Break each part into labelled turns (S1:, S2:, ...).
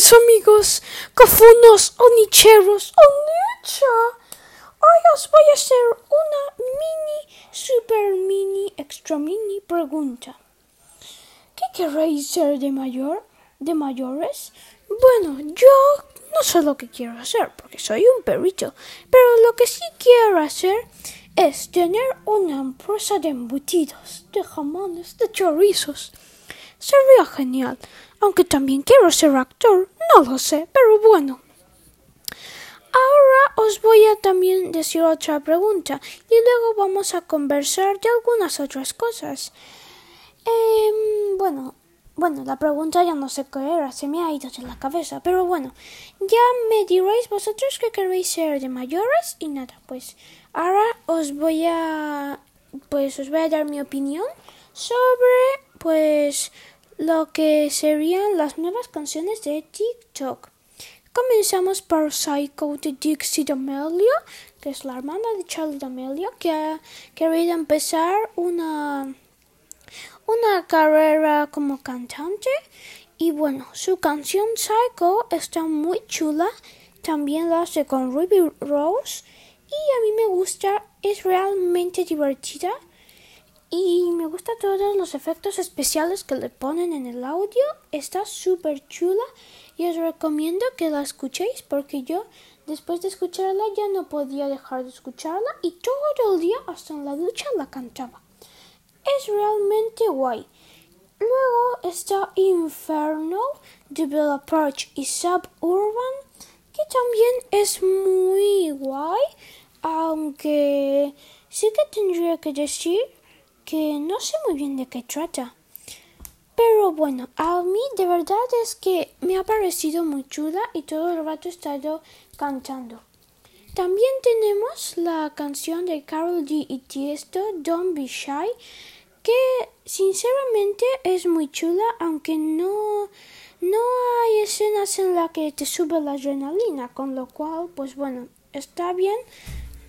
S1: mis amigos, cofunos, onicheros, onicha. Hoy os voy a hacer una mini, super mini, extra mini pregunta. ¿Qué queréis ser de mayor? ¿De mayores? Bueno, yo no sé lo que quiero hacer porque soy un perrito, pero lo que sí quiero hacer es tener una empresa de embutidos, de jamones, de chorizos. Sería genial. Aunque también quiero ser actor. No lo sé, pero bueno. Ahora os voy a también decir otra pregunta y luego vamos a conversar de algunas otras cosas. Eh, bueno, bueno, la pregunta ya no sé qué era, se me ha ido de la cabeza, pero bueno, ya me diréis vosotros que queréis ser de mayores y nada, pues ahora os voy a pues os voy a dar mi opinión sobre pues lo que serían las nuevas canciones de TikTok. Comenzamos por Psycho de Dixie D'Amelio, que es la hermana de Charlie D'Amelio, que ha querido empezar una, una carrera como cantante. Y bueno, su canción Psycho está muy chula. También la hace con Ruby Rose. Y a mí me gusta, es realmente divertida y me gustan todos los efectos especiales que le ponen en el audio. Está súper chula y os recomiendo que la escuchéis porque yo después de escucharla ya no podía dejar de escucharla y todo el día hasta en la ducha la cantaba. Es realmente guay. Luego está Inferno de Bella Parch y Suburban que también es muy guay aunque sí que tendría que decir que no sé muy bien de qué trata. Pero bueno, a mí de verdad es que me ha parecido muy chula y todo el rato he estado cantando. También tenemos la canción de Carol G y Tiesto, Don't Be Shy, que sinceramente es muy chula, aunque no, no hay escenas en las que te sube la adrenalina, con lo cual, pues bueno, está bien,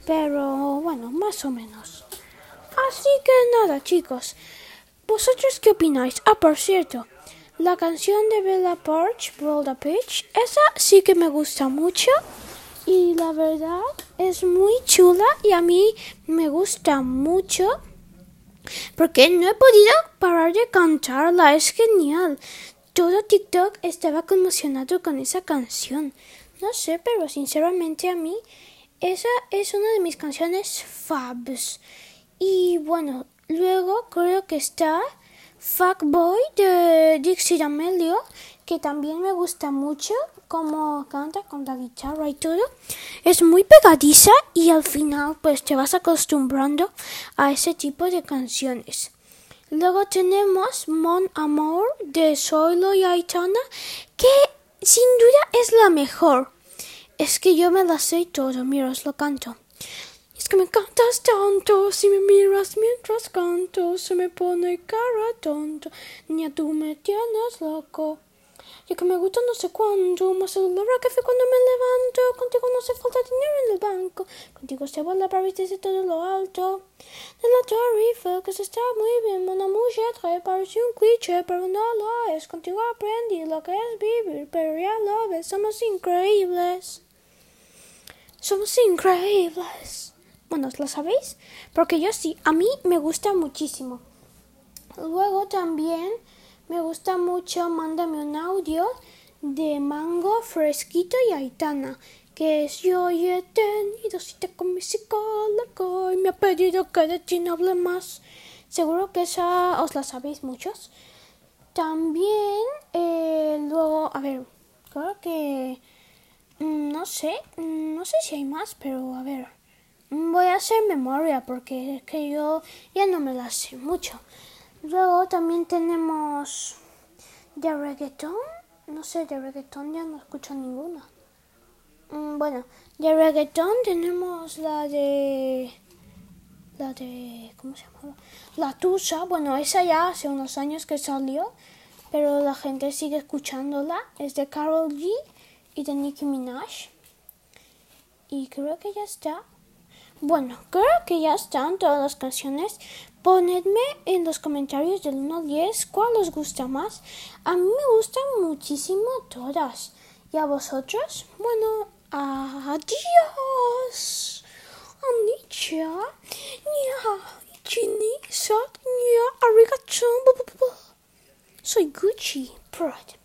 S1: pero bueno, más o menos. Así que nada, chicos. ¿Vosotros qué opináis? Ah, por cierto, la canción de Bella Porch, the Pitch, esa sí que me gusta mucho. Y la verdad es muy chula y a mí me gusta mucho. Porque no he podido parar de cantarla, es genial. Todo TikTok estaba conmocionado con esa canción. No sé, pero sinceramente a mí esa es una de mis canciones fabs. Y bueno, luego creo que está Fuckboy de Dixie D'Amelio, que también me gusta mucho como canta con la guitarra y todo. Es muy pegadiza y al final pues te vas acostumbrando a ese tipo de canciones. Luego tenemos Mon Amor de Soilo y Aitana, que sin duda es la mejor. Es que yo me la sé todo, mira, os lo canto. Que me cantas tanto, si me miras mientras canto, se me pone cara tonto. Niña, tú me tienes loco. Ya que me gusta no sé cuánto, más el olor a café cuando me levanto. Contigo no hace falta dinero en el banco. Contigo se vuela para desde todo lo alto. De la Torre que se está muy bien, una mujer parece un cliché, pero no lo es. Contigo aprendí lo que es vivir, pero ya lo ves, somos increíbles. Somos increíbles. Bueno, ¿lo sabéis? Porque yo sí, a mí me gusta muchísimo. Luego también me gusta mucho Mándame un audio de Mango, Fresquito y Aitana, que es yo y he tenido cita con mi psicólogo y me ha pedido que de ti no hable más. Seguro que esa os la sabéis muchos. También, eh, luego, a ver, creo que, mm, no sé, mm, no sé si hay más, pero a ver. Voy a hacer memoria porque es que yo ya no me la sé mucho. Luego también tenemos de reggaeton. No sé, de reggaeton ya no escucho ninguna. Mm, bueno, de reggaeton tenemos la de... La de... ¿Cómo se llama? La Tusa. Bueno, esa ya hace unos años que salió, pero la gente sigue escuchándola. Es de Carol G y de Nicki Minaj. Y creo que ya está. Bueno, creo que ya están todas las canciones. Ponedme en los comentarios del 1 al 10 cuál os gusta más. A mí me gustan muchísimo todas. ¿Y a vosotros? Bueno, adiós. Anicha, Soy Gucci, Prod,